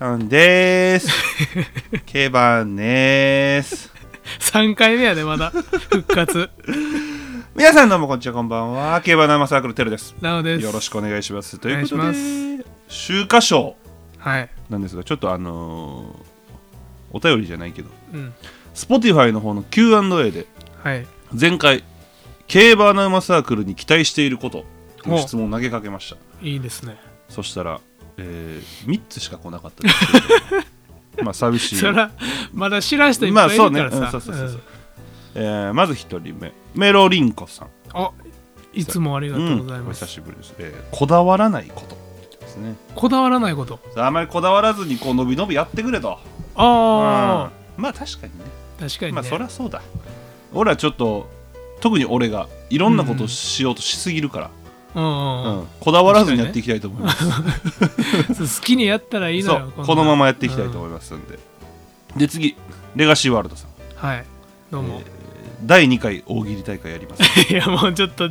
アスアンです。競馬です。3回目やでまだ復活皆さんどうもこんにちは、こんばんは。競馬生サークルテルです。なのですよろしくお願いします。ということお願いで、秋華賞はいなんですが、ちょっとあのーお便りじゃないけど、うん Spotify の方の Q&A で、はい前回、競馬アナウマサークルに期待していることという質問を投げかけました。いいですねそしたら、え3つしか来なかったですけど、まあ寂しい。そらまだ知らん人いっまあぱいいそうね、うんるからさそうそうそうそう。えーまず一人目。メロリンコさん。あいつもありがとうございうんおます、久しぶりです、えーこだわらないことですね。こだわらないこと。さああまりこだわらずにこう伸び伸びやってくれと。あうん。まあ確かにね。あ確かにね、まあそりゃそうだ。俺はちょっと特に俺がいろんなことをしようとしすぎるから、うんこだわらずにやっていきたいと思います、好きにやったらいいのそよう。このままやっていきたいと思いますんで、で次。レガシーワールドさん。うんはい。どうも、第2回大喜利大会やります。いやもうちょっと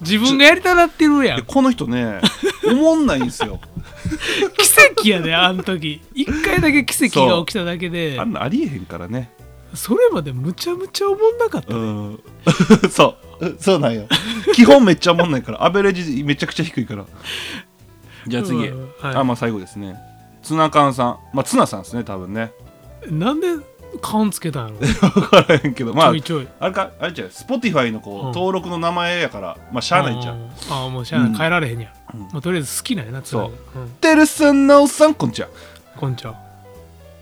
自分がやりたなってるやん。でこの人ねおもんないんですよ。奇跡やであの時。一回だけ奇跡が起きただけで。あんなありえへんからねそれまでむちゃむちゃおもんなかった、うん。そう。そうなんよ。基本めっちゃおもんないから。アベレージめちゃくちゃ低いから。じゃあ次、うんはい。あまあ最後ですね。ツナ缶さん。まあツナさんですね多分ね。なんで勘つけたんやろ？分からへんけど。まあちょいちょい。あれかあれじゃう？Spotify のこう、うん。登録の名前やからまあしゃあないんちゃうああもうしゃあない、うん。変えられへんや、うん。まあ、とりあえず好きなんやなつながりそう。てるさんなおさんこんにちは。うん、こんちは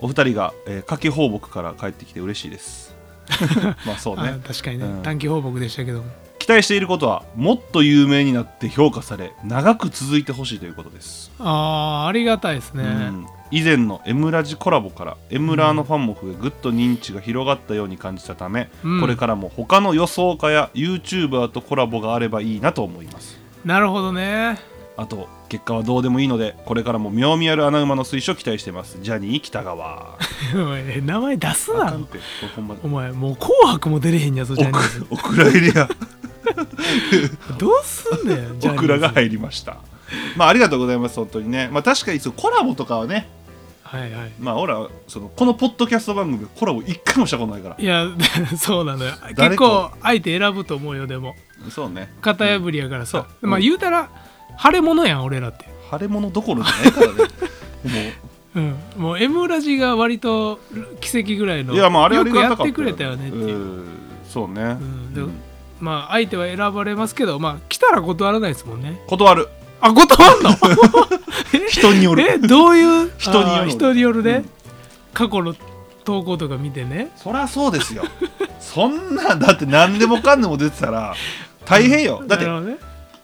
お二人が、えー、夏季放牧から帰ってきて嬉しいです。まあそうあね確かにね、うん。短期放牧でしたけども。期待していることはもっと有名になって評価され長く続いてほしいということです。ああありがたいですね、うん。以前の M ラジコラボから M ラーのファンも増えぐっと認知が広がったように感じたため、うん。これからも他の予想家や YouTuber とコラボがあればいいなと思います。なるほどねあと結果はどうでもいいのでこれからも妙味ある穴馬の推奨期待してます。ジャニー北川。名前出すな。お前もう紅白も出れへんやぞジャニーズ。おくお蔵入りや。どうすんねん ジャニーズ。オクラが入りました。まあありがとうございます本当にね。まあ確かにそうコラボとかはね。はいはい。まあ俺はそのこのポッドキャスト番組でコラボ一回もしたことないから。いや そうなのよ。結構相手選ぶと思うよでも。そうね。型破りやからさ、うん。まあ言うたら腫れ物やん俺らって。腫れ物どころじゃないからね。も うん、もう M ラジが割と奇跡ぐらいのういやまああれあよ。くやってくれたよねっていう、うん。そうね、うん。まあ相手は選ばれますけどまあ来たら断らないですもんね。断る。あ断んの？人による。えどういう？人による。人によるね、うん。過去の投稿とか見てね。そりゃそうですよ。そんなんだって何でもかんでも出てたら大変よ。だってなるほどね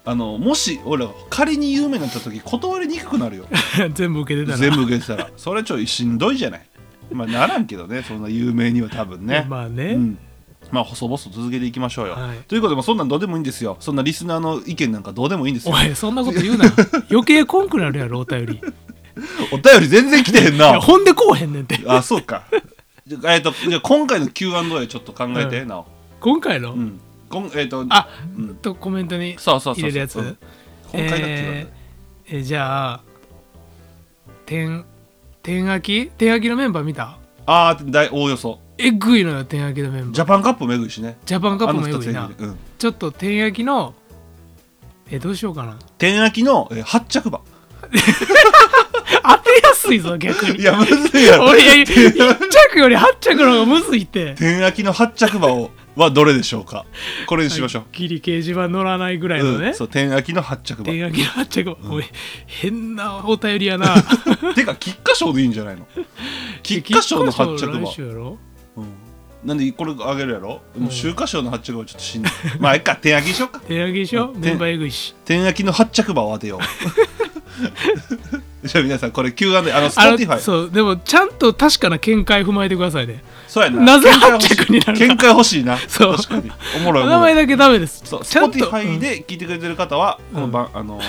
あのもし俺ら仮に有名になった時断りにくくなるよ。全部受けてたら。全部受けてたら。それちょいしんどいじゃない。まあならんけどねそんな有名には多分ね。まあね、うん。まあ細々続けていきましょうよ、はい。ということで、まあ、そんなんどうでもいいんですよ。そんなリスナーの意見なんかどうでもいいんですよ。おいそんなこと言うな。余計こんくなるやろお便り。い お便り全然来てへんな。やほんでこうへんねんって。あそうか。じゃあ,、えー、とじゃあ今回の Q&A ちょっと考えて、うん。なお。今回の、うんこんえっ、とあうん。とコメントにそうそうそうそう。入れるやつ。うん今回の Q&A、えーえじゃあ天天秋？天秋のメンバー見た？ああ大おおよそ。えぐいのよ天秋のメンバー。ジャパンカップもえぐいしね。ジャパンカップもえぐいな。うん。ちょっと天秋のえどうしようかな。天秋の、えー、発着馬 当てやすいぞ逆に。いやむずいやろ。俺いや 1着より8着の方がむずいって。天秋の発着馬をはどれでしょうか？これにしましょう、ギリ掲示板乗らないぐらいのね、うん、そう天秋の発着馬天秋の8着、おい変なお便りやな。てか菊花賞でいいんじゃないの？菊花賞の発着馬来週やろ？うん。なんでこれあげるやろ、もう秋華賞の発着馬はちょっとしんどい。まあいっか天秋にしようか。天秋でしょう。ん。メンバーえぐいし。天秋の発着馬を当てよう。じゃあ皆さんこれ Q&A あのあの Spotify そうでもちゃんと確かな見解踏まえてくださいねやな。なぜ見解欲しい8着になるの見解欲しいな。そう。確かに。おもろい。おもろい名前だけダメです。そう。ちゃんと Spotify で聞いてくれてる方は、この番あの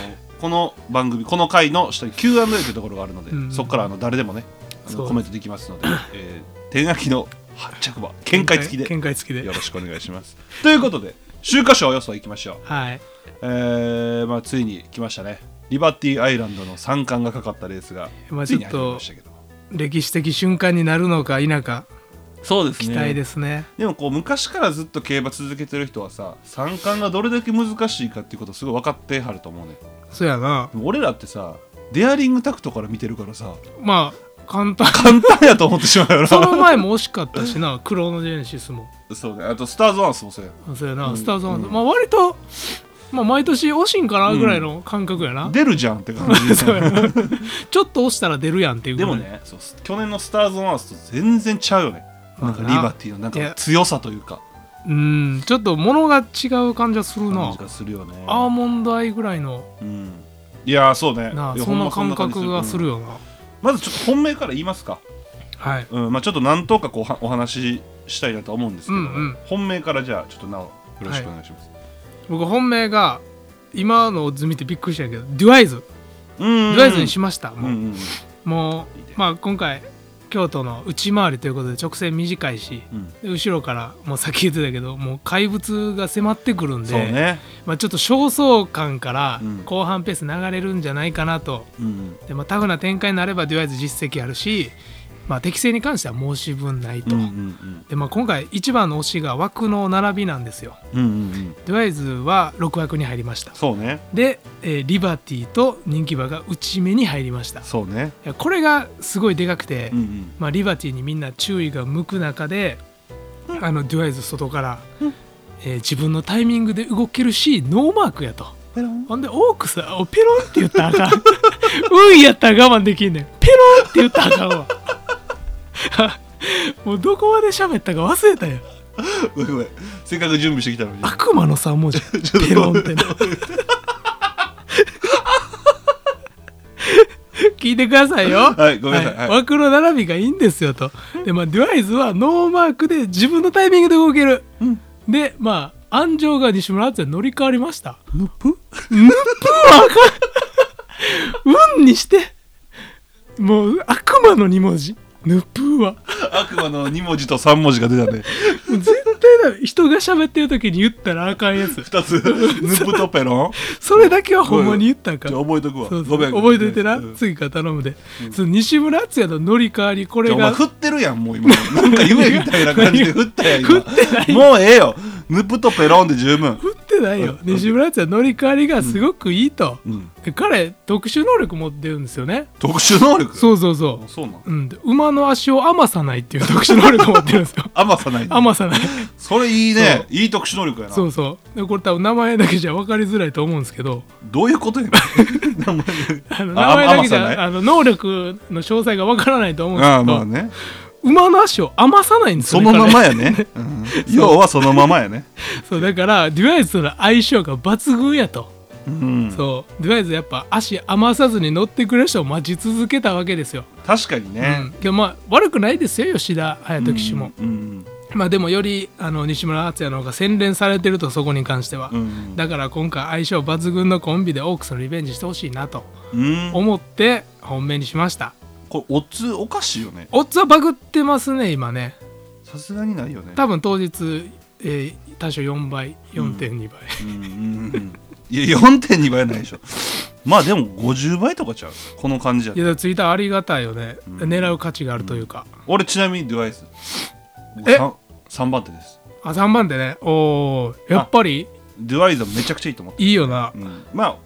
この番組この回の下に Q&A というところがあるので、うん。そこからあの誰でもねあそう。のコメントできますので、えー、天書きの8着馬見解付きで見解付きで。よろしくお願いします。ということで週刊賞予想いきましょう。はい。えーまあ、ついに来ましたね。リバティアイランドの三冠がかかったレースがまあちょっとましたけど歴史的瞬間になるのか否かそうです期待ですね。でもこう昔からずっと競馬続けてる人はさ三冠がどれだけ難しいかっていうことすごい分かってはると思うね。そうやな。俺らってさデアリングタクトから見てるからさまあ簡単。簡単やと思ってしまうよな。その前も惜しかったしな クロノジェネシスも。そうね。あとスターズワンスもそうや。そうやな、うん。スターズワンズ、うん。まあ割とまあ毎年惜しいんかなぐらいの感覚やな、出るじゃんって感じ そうやな。ちょっと押したら出るやんっていうぐらい。でもねそう去年のスターズワンスと全然ちゃうよねなんかリバティのなんか強さというか。うんちょっと物が違う感じがするな。感じがするよね。アーモンドアイぐらいの。うん。いやーそうね。そんな感覚がするうんよな、まずちょっと本命から言いますか。はい。うんまあちょっと何とかこうはお話ししたいなとは思うんですけど、うんうん。本命からじゃあちょっとなおよろしくお願いします、僕本命が今のオッズ見てびっくりしたけどデュアイズ。うんデュアイズにしました、もう,、うんうんもいいね。うまあ今回京都の内回りということで直線短いしうん。で後ろからもうさっき言ってたけどもう怪物が迫ってくるんで、ね。まあ、ちょっと焦燥感からうん。後半ペース流れるんじゃないかなと、うんでまあ、タフな展開になればデュアイズ実績あるし、まあ、適正に関しては申し分ないと、うんうんでまあ、今回一番の推しが枠の並びなんですよ。うんうんうん。デュアイズは6枠に入りました。そうね。で、えーリバティと人気馬が内目に入りました。いそうね。やこれがすごいでかくて、うんうん。まあ、リバティにみんな注意が向く中で、あのデュアイズ外から、えー自分のタイミングで動けるしノーマークやと。ペロン。ほんでオークスペロンって言ったらあかん。うんやったら我慢できんねん。ペロンって言ったらあかんわ もうどこまで喋ったか忘れたよ。ごめんごめん。せっかく準備してきたのに。悪魔の3文字ペロンって。な 聞いてくださいよ。はいごめんなさい。はい。枠の並びがいいんですよと。でまあデュアイズはノーマークで自分のタイミングで動ける、うん。でまあ安城が西村敦也乗り換わりました。ヌップ？運にして。もう悪魔の2文字ヌプーは。悪魔の2文字と3文字が出たね。絶対だ人が喋ってる時に言ったらあかんやつ。2つ。ヌプとペロン。それだけはほんまに言ったんかじゃあ覚えとくわ。ごめん。覚えといてな、うん。次から頼むで、その西村敦也の乗り換わりこれが振ってるやんもう今。なんか夢みたいな感じで振ったやん今。振ってない。もうええよ。ヌプとペロンで十分。振ってないよ。西村敦也乗り換わりがすごくいいと、彼特殊能力持ってるんですよね。特殊能力？そうそうそあそうなん？う、うん、で馬の足を余さないっていう 特殊能力持ってるんですよ。甘さない。余さない。それいいね。いい特殊能力やな。そうそう。でこれ多分名前だけじゃ分かりづらいと思うんですけど。どういうことや 名前だけじゃあの能力の詳細が分からないと思うんですああけど、まあね馬の足を余さないんですよねそのまま彼やね、うん。要はそのままやね。そうだからデュアイズとの相性が抜群やと、うん。そう。デュアイズやっぱ足余さずに乗ってくれる人を待ち続けたわけですよ、確かにうん。ね、けどまあ悪くないですよ吉田隼人騎手も、うん。まあでもよりあの西村敦也の方が洗練されてるとそこに関しては、うん。だから今回相性抜群のコンビでオークスのリベンジしてほしいなとうん。思って本命にしましたこれオッズおかしいよね。オッズはバグってますね今ね。さすがにないよね。多分当日、えー、多少4倍4.2倍、うんうんうん。いや4.2倍はないでしょ。まあでも50倍とかちゃう。この感じやいやツイッターありがたいよね、うん。狙う価値があるというか、俺ちなみにデバイス。え？3, 3番手です。あ3番手ね。おーやっぱり？デバイスはめちゃくちゃいいと思って、いいよな。うん、まあ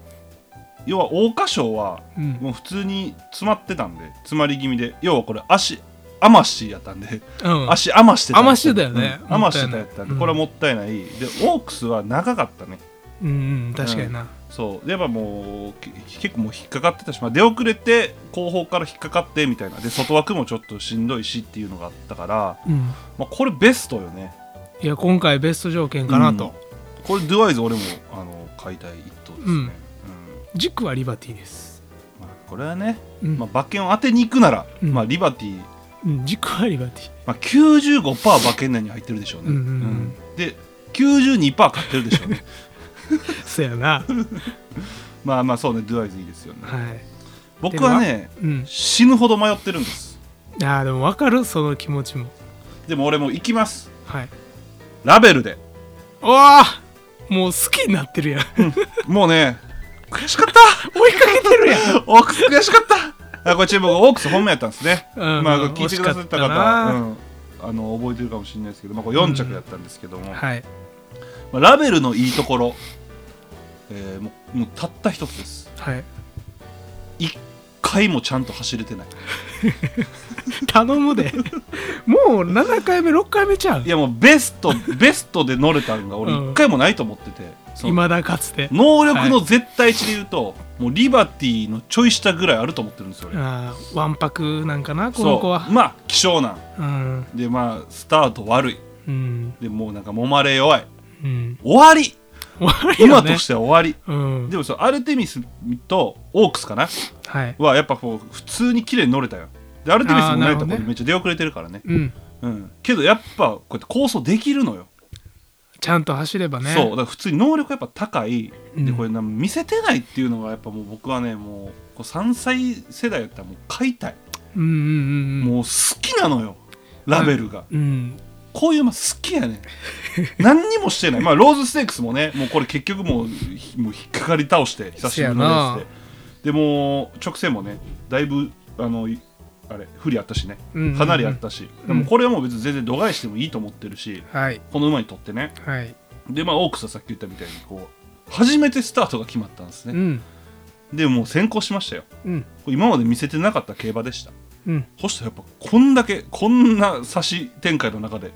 要は桜花賞はうん。もう普通に詰まってたんで詰まり気味で。要はこれ足余しやったんで。うん。足余してた余してたよね。うん。余してたやったんで、うん。これはもったいない。でオークスは長かったね。うんうん。確かにな、そう。でやっぱもうけ結構もう引っかかってたし、まあ、出遅れて後方から引っかかってみたいな。で外枠もちょっとしんどいしっていうのがあったから、うん。まあ、これベストよね。いや今回ベスト条件かなと、これドゥアイズ俺もあの買いたい一頭ですね、うん軸はリバティです。まあこれはね、うん。まあ、馬券を当てに行くなら、うん。まあ、リバティ、うん軸はリバティ。まあ、95%馬券内に入ってるでしょうね、うんうんうん。で92%買ってるでしょうね。そやな。まあまあそうね。ドゥアイズいいですよね。はい。僕はねうん。死ぬほど迷ってるんです。あーでも分かるその気持ちも。でも俺も行きます。はい。ラベルで。うわあもう好きになってるやん。もうね悔しかった。追いかけてるやん。オークス悔しかった。あこれち僕オークス本命やったんですね、うん。まあ聞いてくださった方あの覚えてるかもしれないですけど、まあ、これ4着やったんですけども、はい。まあ、ラベルのいいところ、えーもうもうたった一つです。はい。一回もちゃんと走れてない。頼むで。もう7回目6回目ちゃう。いやもうベストベストで乗れたんが俺うん。一回もないと思ってて、いまだかつて。能力の絶対値で言うと、もうリバティのちょい下ぐらいあると思ってるんですよ俺。あーわんぱくなんかなこの子は。まあ希少なん。うん。でまあスタート悪い。うん。でもうなんか揉まれ弱い。うん。終わり終わりよね。馬としては終わり。うん。でもそうアルテミスとオークスかな？はい。はやっぱこう普通に綺麗に乗れたよ。でアルテミスもないとこあーなるほどね。めっちゃ出遅れてるからね。うん。うん。けどやっぱこうやって構想できるのよ、ちゃんと走ればね。そう。だから普通に能力やっぱ高い、うん。でこれな見せてないっていうのがやっぱもう僕はねもうこう3歳世代やったらもう買いたい、うんうんうん。もう好きなのよ。ラベルが、うんこういう馬好きやねん。何にもしてない。まあローズステークスもねもうこれ結局もうひもう引っかかり倒して久しぶりのレースで。でもう直線もねだいぶあのいあれ不利あったしね。かなりあったし、でもこれはもう別に全然度外視してもいいと思ってるしはい。この馬にとってね。はい。でまあオークスはさっき言ったみたいにこう初めてスタートが決まったんですね、うん。でもう先行しましたよ。うん。今まで見せてなかった競馬でしたうん。そしたらやっぱこんだけこんな差し展開の中で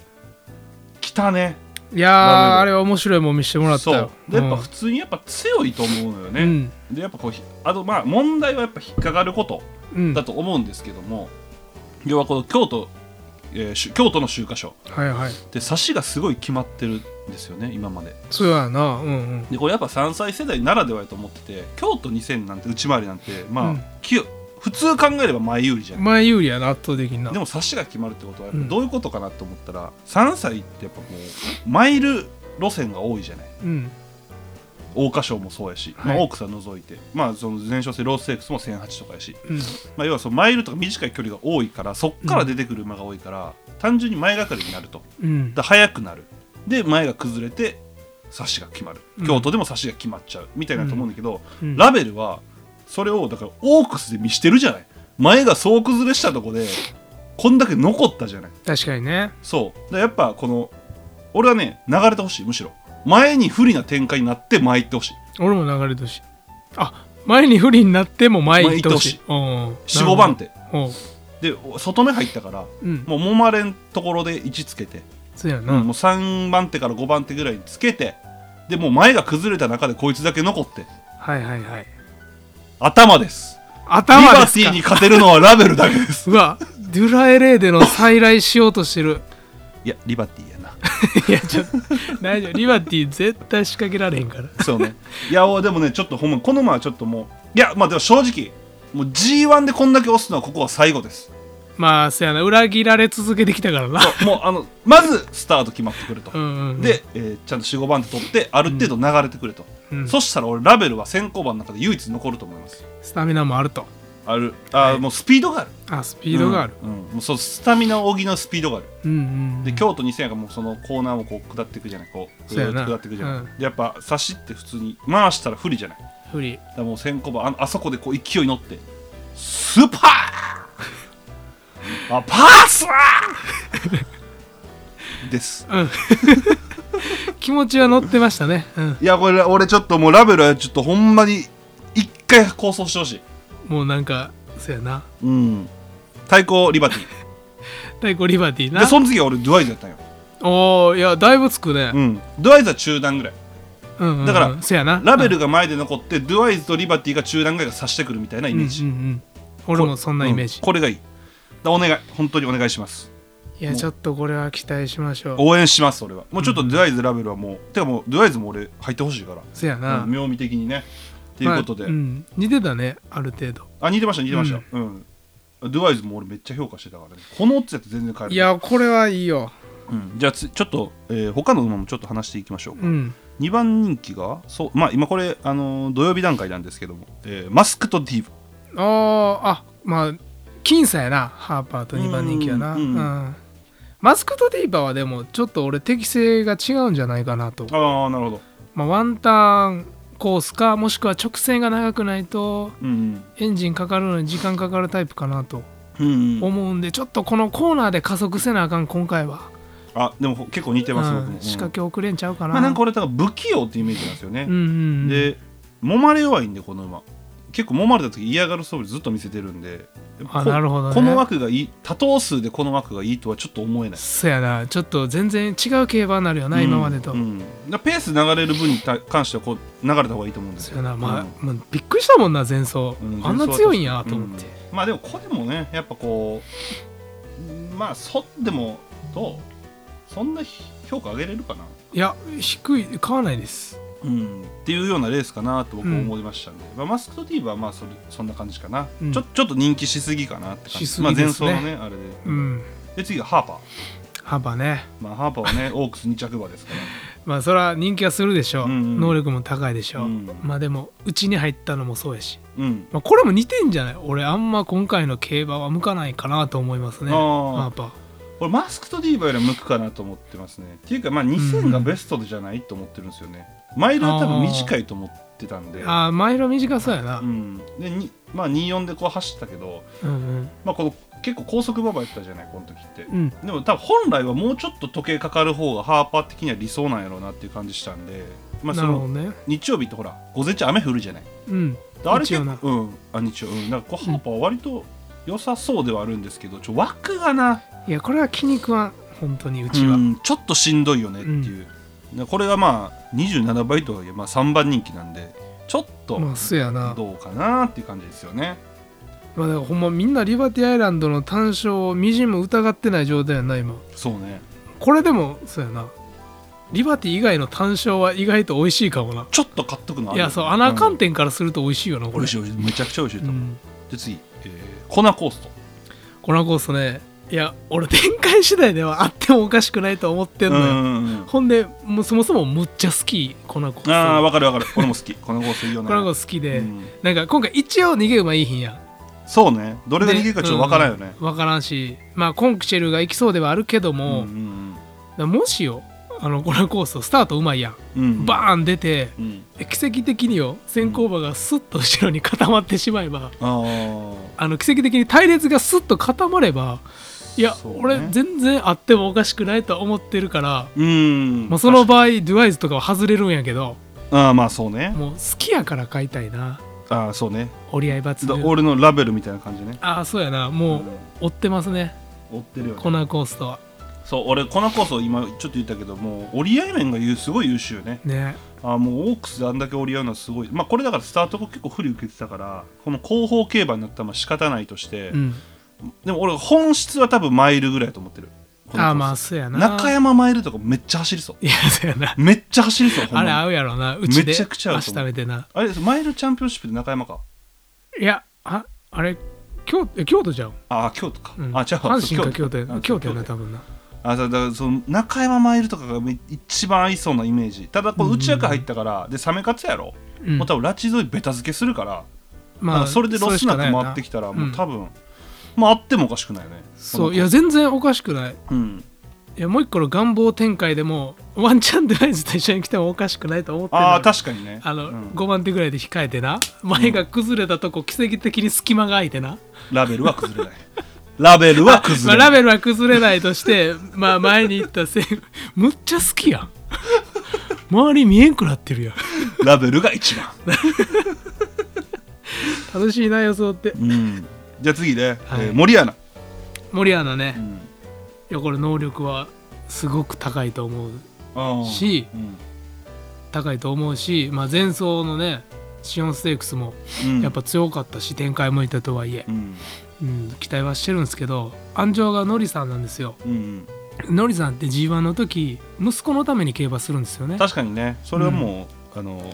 来たね。いやあれは面白いもん見せてもらったそう。よでやっぱ普通にやっぱ強いと思うのよね、うん。でやっぱこうひあとまあ問題はやっぱ引っかかることうん。だと思うんですけども、要はこの京都、えーし京都の秋華賞。はいはい。で差しがすごい決まってるんですよね今まで。そうやな。うんうん。でこれやっぱ3歳世代ならではやと思ってて京都2000なんて内回りなんてまあ、うん。き普通考えれば前有利じゃん。前有利やな圧倒的にな。でも差しが決まるってことはどういうことかなと思ったら、3歳ってやっぱもうマイル路線が多いじゃない。うん。桜花賞もそうやし、まあ、はい。オークスは除いて、まあその前哨戦ローステークスも1008とかやし、うん。まあ、要はそのマイルとか短い距離が多いからそっから出てくる馬が多いから、単純に前がかりになると。うん。で速くなる。で前が崩れて差しが決まる。うん。京都でも差しが決まっちゃうみたいなと思うんだけど、うん。ラベルはそれをだからオークスで見してるじゃない。前が総崩れしたとこでこんだけ残ったじゃない。確かにね。そう。でやっぱこの俺はね流れてほしいむしろ。前に不利な展開になって前行ってほしい。俺も流れてほしい。あ前に不利になっても前行ってほしい。45番手で外目入ったからうん。もう揉まれんところで位置つけて、そうやな。うんもう3番手から5番手ぐらいにつけてでもう前が崩れた中でこいつだけ残って。はいはいはい頭です。リ頭ですか？バティに勝てるのはラベルだけです。うわデュラエレーでの再来しようとしてる。いやリバティやな。いやちょっと大丈夫。リバティ絶対仕掛けられへんから。そうね。いやおでもねちょっとほんまこの馬はちょっともういやまあでも正直もう G1 でこんだけ押すのはここは最後ですまあそうやな。裏切られ続けてきたからな。そうもうあのまずスタート決まってくると、うんうんうん。で、えーちゃんと45番手取ってある程度流れてくれと、うん。そしたら俺ラベルは先行馬の中で唯一残ると思います。スタミナもあると。ある。あもうスピードがある。あスピードがある。うん。うん。もうそうスタミナを補うスピードがある。うんうんで京都2000やからもうそのコーナーをこう下っていくじゃない。こうそうやな。下っていくじゃない、うん。でやっぱ差しって普通に回したら不利じゃない。だか不利らもう先行馬ああそこでこう勢い乗ってスーパーあパースー！です。うん。気持ちは乗ってましたね。うん。いやこれ俺ちょっともうラベルはちょっとほんまに一回構想してほしい。もうなんかそうやな。うん。対抗リバティ。太鼓リバティな。でその次は俺ドゥアイズやったんよ。おおいやだいぶつくね。うん。ドゥアイズは中段ぐらい。うんうんうん。だからそうやな。ラベルが前で残って、ドゥアイズとリバティが中段ぐらいが差してくるみたいなイうんメージ、うんうん俺もそんなイメージ。うんこれがいい。だお願い本当にお願いします。いやちょっとこれは期待しましょう。応援します俺は。もうちょっとドゥアイズラベルはもう、てかもうドゥアイズも俺入ってほしいから、そうやな。うん妙味的にね。っていうことで、まあうん。似てたねある程度。あ似てました似てました。うん、ドゥワイズも俺めっちゃ評価してたからね。このオッズやって全然変える。いやこれはいいよ。うん、じゃあつちょっと、えー他の馬もちょっと話していきましょうか、うん。2番人気がそうまあ今これ、あのー土曜日段階なんですけども、えーマスクとディーブあーあまあ僅差やなハーパーと2番人気やな。ううんん、マスクとディーバーはでもちょっと俺適性が違うんじゃないかなと、ああなるほど。まあ、ワンターンコースかもしくは直線が長くないとうんエンジンかかるのに時間かかるタイプかなと思うんでちょっとこのコーナーで加速せなあかん今回は、あでも結構似てます、僕も。うん、仕掛け遅れんちゃうかな、まあなんか俺だから不器用ってイメージなんですよね。うん、うんうん。で揉まれ弱いんでこの馬結構揉まれた時嫌がる素振りずっと見せてるんであこなるほどね。この枠がいい多頭数でこの枠がいいとはちょっと思えない。そやな。ちょっと全然違う競馬になるよな、今までと、うん。ペース流れる分にた関してはこう流れた方がいいと思うんですよ。そやな、まあうん。まあびっくりしたもんな前走、うんあんな強いんやと思って、うん。まあでもこれもねやっぱこううんまあそでもどう？そんな評価上げれるかな？いや低い買わないですうん、っていうようなレースかなと僕は思いましたんで、まあ、マスクとディーバはまあそれそんな感じかな、うん。ちょちょっと人気しすぎかなって感じ。ねまあ、前走のねあれで、うん。で次がハーパー幅ね。まあハーパーはね オークス2着馬ですから。まあそれは人気はするでしょう、うんうん。能力も高いでしょう、うん。まあでもうちに入ったのもそうやし、うん。まあ、これも似てんじゃない？俺あんま今回の競馬は向かないかなと思いますね。あー。やっぱ俺マスクとディーバよりは向くかなと思ってますね。っていうかまあ2000がベストじゃないと思ってるんですよねマイルは多分短いと思ってたんで。ああマイル短そうやな、うん。うん、でにまあ24でこう走ったけど、うんまあ、この結構高速馬場やったじゃないこの時って、うん。でも多分本来はもうちょっと時計かかる方がハーパー的には理想なんやろうなっていう感じしたんで、まあ、そのね。日曜日ってほら午前中雨降るじゃない。うん。であれ結構うん。あ日曜うん。なんかこうハーパーは割と良さそうではあるんですけどちょ枠がな。いやこれは気に食わん。本当にうちは、うん。ちょっとしんどいよねっていう、でこれがまあ27倍とはいえ、まあ、3番人気なんでちょっとまあそうやな。どうかなっていう感じですよね。まあだからほんまみんなリバティアイランドの単勝をみじんも疑ってない状態やな今。そうね。これでもそうやな。リバティ以外の単勝は意外と美味しいかもな。ちょっと買っとくのある。いやそう穴観点からすると美味しいよなこれ。美味しい美味しいめちゃくちゃ美味しいと思う、うん。で次、えー、コナコースト。コナコーストねいや俺展開次第ではあってもおかしくないと思ってんのよ、んほんでもうそもそもむっちゃ好きコナコーストああ分かる分かる。俺も好き。コナコーストいいよね。コナコースト好きで、うん。なんか今回一応逃げ馬いいひんや。んそうね。どれが逃げるかちょっと分からんよね。分からんし。まあコンクチェルが行きそうではあるけども、うんうんもしよあのコナコーストスタートうまいやん、うん。うんバーン出てうん。奇跡的によ先行馬がスッと後ろに固まってしまえば、あー。あの奇跡的に隊列がスッと固まればいや、ね。俺全然あってもおかしくないとは思ってるから、うん。もうその場合ドゥワイズとかは外れるんやけどああまあそうね。もう好きやから買いたいな。ああそうね。折り合い抜だ群俺のラベルみたいな感じね。ああそうやな。もう追ってますね。追ってるよね。コナーコーストは。そう俺コナコースト今ちょっと言ったけどもう折り合い面がすごい優秀ね。ね。あーもうオークスであんだけ折り合うのはすごい。まあこれだからスタート後結構不利受けてたからこの後方競馬になったらまあ仕方ないとして、うんでも俺本質は多分マイルぐらいだと思ってる。ああまあそうやな。中山マイルとかめっちゃ走りそう。いやそうやな。めっちゃ走りそうあれ合うやろな。うちでめちゃくちゃ合うてな。あれマイルチャンピオンシップで中山か。いやああれ京え京都じゃん、ああ京都か、うん、あ違う阪神か京都京都やな京多分な。あだからその中山マイルとかがめ一番合いそうなイメージ。ただこう内役入ったから、でサメ勝つやろ、うん。もう多分拉致沿いベタ付けするから、まなんかそれでロスなく回ってきたらんもう多分、まああってもおかしくないよね。そういや全然おかしくない。うん。いやもう一個の願望展開でもワンチャンデバイズと一緒に来てもおかしくないと思ってるああ確かにね。あの、うん。5番手ぐらいで控えてな。前が崩れたとこ奇跡的に隙間が空いてな、ラベルは崩れない。ラベルは崩まあ、れない、ラベルは崩れないとして まあ前に行ったせいむっちゃ好きやん。周り見えんくなってるやん。ラベルが一番。楽しいな予想って。うんじゃあ次ね、はい。えー森アナ、森アナね、うん。いやこれ能力はすごく高いと思うしうん。高いと思うし、まあ、前走のねシオンステークスもうん。やっぱ強かったし、展開向いたとはいえ。う、ん。うん、期待はしてるんですけど安城がノリさんなんですよ。うんノリさんって G1 の時息子のために競馬するんですよね。確かにね。それはもう、あの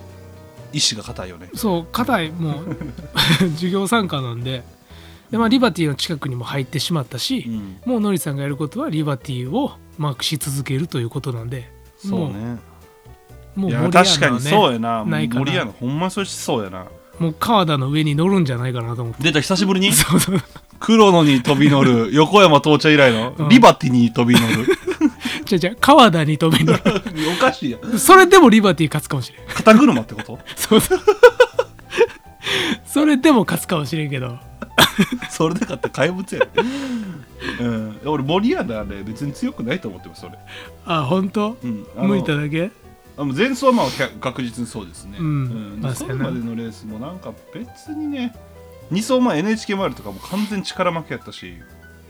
意志が硬いよね。そう硬い。もう 授業参加なんでで、まあ、リバティの近くにも入ってしまったし、うん。もうノリさんがやることはリバティをマークし続けるということなんでそうね。もうもう森アナは確かにそうやな。ないかな。森やなほんまにそれしそうやな。もう川田の上に乗るんじゃないかなと思って。出た久しぶりに？そうそう。黒野に飛び乗る。横山到着以来の？うん。リバティに飛び乗る。じゃじゃ川田に飛び乗る。おかしいやん。それでもリバティ勝つかもしれん。肩車ってこと？そうそう。それでも勝つかもしれんけど それで勝った怪物やでうん。俺森アナね別に強くないと思ってますそれ。あ本当？うん。向いただけ？あの前走はまあ確実にそうですね、うん。まあそれまでのレースもなんか別にね2走前 NHK マイルとかも完全に力負けやったし、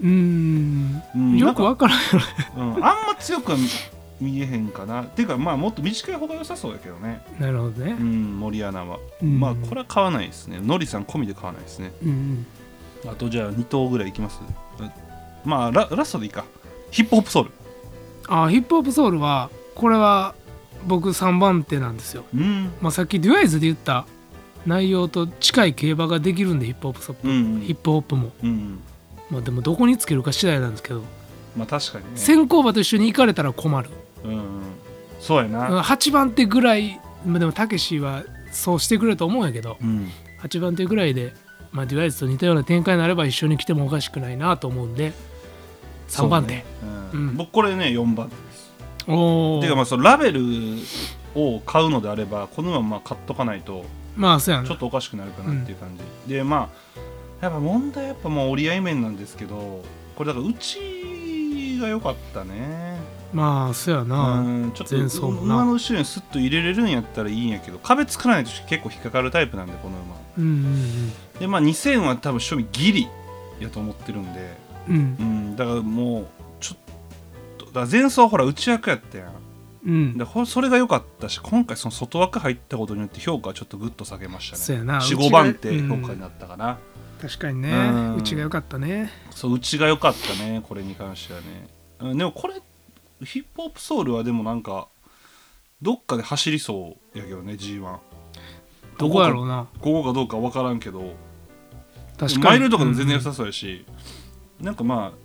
うーん。うん。よくわからんよね。うん、あんま強くは見えへんかな。っていうかまあもっと短い方が良さそうやけどね、なるほどね。うん、森アナは、うん。まあこれは買わないですね。ノリさん込みで買わないですね。うんあとじゃあ2頭ぐらいいきます？うんまあララストでいいか。ヒップホップソウル。あヒップホップソウルはこれは僕3番手なんですよ、うん。まあ、さっきデュアイズで言った内容と近い競馬ができるんでヒップホップソップ、うんヒップホップも。うんまあでもどこにつけるか次第なんですけど、まあ確かにね。先行馬と一緒に行かれたら困る。うんうん。そうやな。8番手ぐらいまあでもたけしはそうしてくれると思うんやけどうん。8番手ぐらいで、まあ、デュアイズと似たような展開になれば一緒に来てもおかしくないなと思うんで3番手、ねうんうん。僕これね4番手です。おおていうかまあそのラベルを買うのであればこのまま買っとかないとまあそうやな。ちょっとおかしくなるかなっていう感じ、でまあやっぱ問題はやっぱもう折り合い面なんですけどこれだからうちが良かったね。まあそうやな、うんちょっと馬の後ろにスッと入れれるんやったらいいんやけど壁作らないと結構引っかかるタイプなんでこの馬。うんうんでまあ2000は多分賞味ギリやと思ってるんで。うん。うん。うんだからもうちょっとだ前走ほら内役やったやん。うん。でほそれが良かったし今回その外枠入ったことによって評価はちょっとグッと下げましたね。そうやな。45番手評価になったかな、確かにね。うん。うちが良かったね。そううちが良かったねこれに関してはね、うん、でもこれヒップホップソウルはでもなんかどっかで走りそうやけどね G1 どこやろうな。ここかどうか分からんけど確かに。マイルとかでも全然良さそうやし、なんかまあ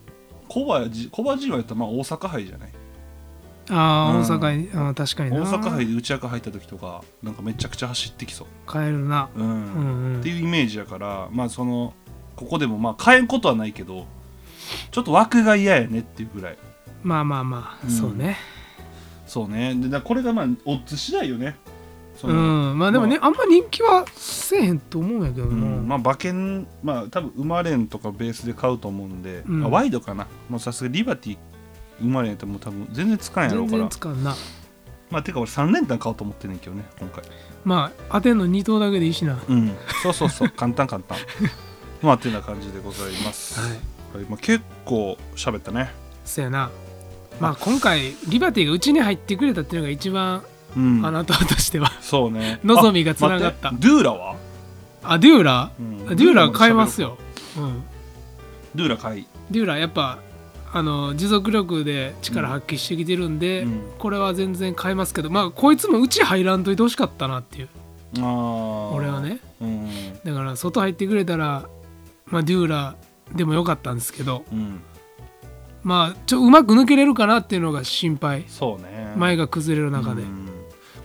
コバ G コバ G はやったらまあ大阪杯じゃない？ああうん。大阪にあー確かにな。大阪杯で内役入った時とかなんかめちゃくちゃ走ってきそう。変えるな。うん。うんうん。っていうイメージやからまあそのここでもまあ変えんことはないけどちょっと枠が嫌やねっていうぐらい。まあまあまあ、うん。そうね。そうね。でだこれがまあオッズ次第よね。そうん。のまあでもね、あ、んま人気はせえへんと思うんやけどうな、ん。まあ馬券まあ多分生まれんとかベースで買うと思うんで、うん。あワイドかな。もうさすがにリバティ生まれんやったらもう多分全然使えんやろう全から。然使うな。まあてか俺3連単買おうと思ってんねんけどね今回。まあ当てんの2頭だけでいいしな。はうん。そうそうそう。簡単簡単。まあてな感じでございます、い。はい。まあ、結構喋ったね。そやな。まあ今回リバティがうちに入ってくれたっていうのが一番うん。あなたとしては。そうね。望みがつながった。ドゥーラは、あデューラうん。デューラ買いますよ、うん、ドゥーラ買い。デューラやっぱあの持続力で力発揮してきてるんで、うん。これは全然買いますけどまあこいつもうち入らんといてほしかったなっていう。あー。俺はね。うん。だから外入ってくれたらまあデューラでもよかったんですけどうん。まあちょうまく抜けれるかなっていうのが心配。そうね。前が崩れる中で、うん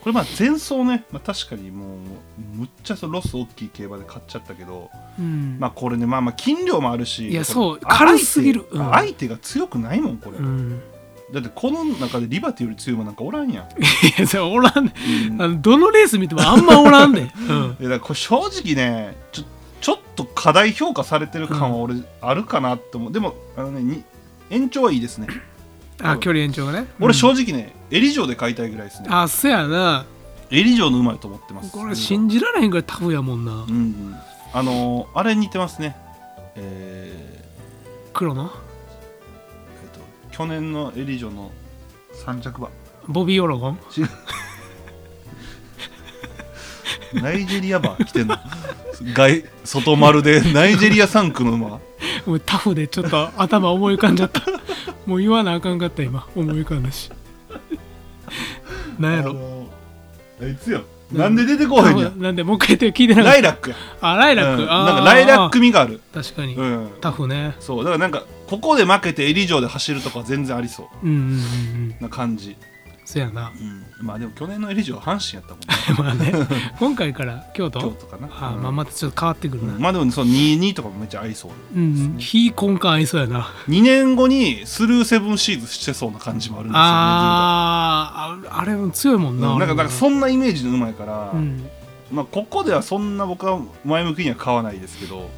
これまあ前走ね、まあ、確かにもうむっちゃそのロス大きい競馬で買っちゃったけど、うん。まあこれねまあまあ斤量もあるし。いやそう軽すぎる。相手,、うん。相手が強くないもんこれ、うん、だってこの中でリバティより強い馬なんかおらんやん、いやそれおらん。ねうん。あのどのレース見てもあんまおらんね、うん、いやだからこれ正直ねちょちょっと過大評価されてる感は俺あるかなって思う、でもあのねに延長はいいですねあ距離延長がね。俺正直直ね、エリ城で買いたいぐらいですね。あそやな。エリ城の馬やと思ってます。これ信じられへんぐらいタフやもんな。うんうん。あのーあれに似てますね。え黒の？ーえっと去年のエリ城の三着馬。ボビー・オロゴン？ナイジェリア馬来てんの。外外丸で。ナイジェリア3区の馬。もうタフでちょっと頭思い浮かんじゃったもう言わなあかんかった今。思い浮かんだし。なんやろ？あのーあいつよなんで出てこうへん。やんなんでもう一回言って聞いてなかった？ライラックやあライラック、うん。あー。なんかライラック味がある。確かに、うん。タフね。そう。だからなんかここで負けてエリ城で走るとかは全然ありそう。んうんうんうん。うな感じ、そやな。うん、まあでも去年のエリ城は阪神やったもんね。まあね。今回から京都？京都かな。あー、うん。まあまたちょっと変わってくるな、まあでもその22とかもめっちゃ合いそう。うんうん。非根幹合いそうやな。2年後にスルーセブンシーズしてそうな感じもあるんですよねあーああれも強いもんな、なんかな。んかそんんなイメージのうまいから、うん。まあここではそんな僕は前向きには買わないですけど、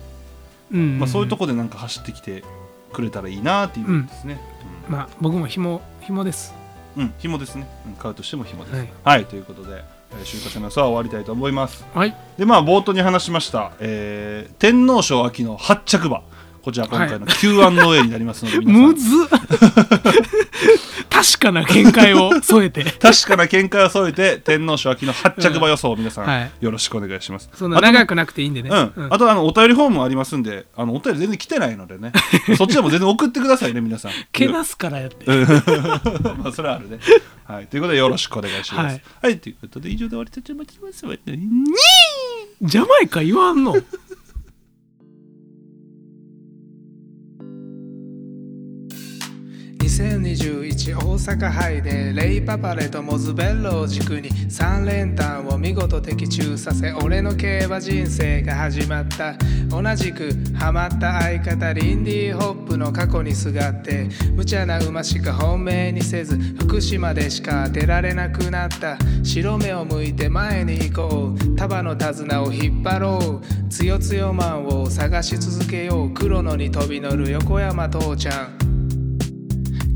うんまあ、そういうとこでなんか走ってきてくれたらいいなっていうですね、まあ僕も紐紐ですうん、うん、紐ですね。うん買うとしても紐です。はい。はい、ということでえー就活の予想は終わりたいと思います。はい。でまあ冒頭に話しました、えー天皇賞秋の発着馬こちら今回の Q&A になりますので、むずっ 確かな見解を添えて。確かな見解を添えて天皇賞秋の発着馬予想を皆さん、はい。よろしくお願いします。そんな長くなくていいんでね。うん、あとあのお便りフォームもありますんであのお便り全然来てないのでね。そっちでも全然送ってくださいね皆さん。けなすからやって。まあそれはあるね。はい。ということでよろしくお願いします。ははいい、ということで以上で終わりたいと思います。ジャマイカ言わんの2021大阪杯でレイパパレとモズベッロを軸に3連単を見事的中させ俺の競馬人生が始まった。同じくハマった相方リンディーホップの過去にすがって無茶な馬しか本命にせず福島でしか当てられなくなった。白目を向いて前に行こう。束の手綱を引っ張ろう。つよつよマンを探し続けよう。黒野に飛び乗る横山父ちゃん。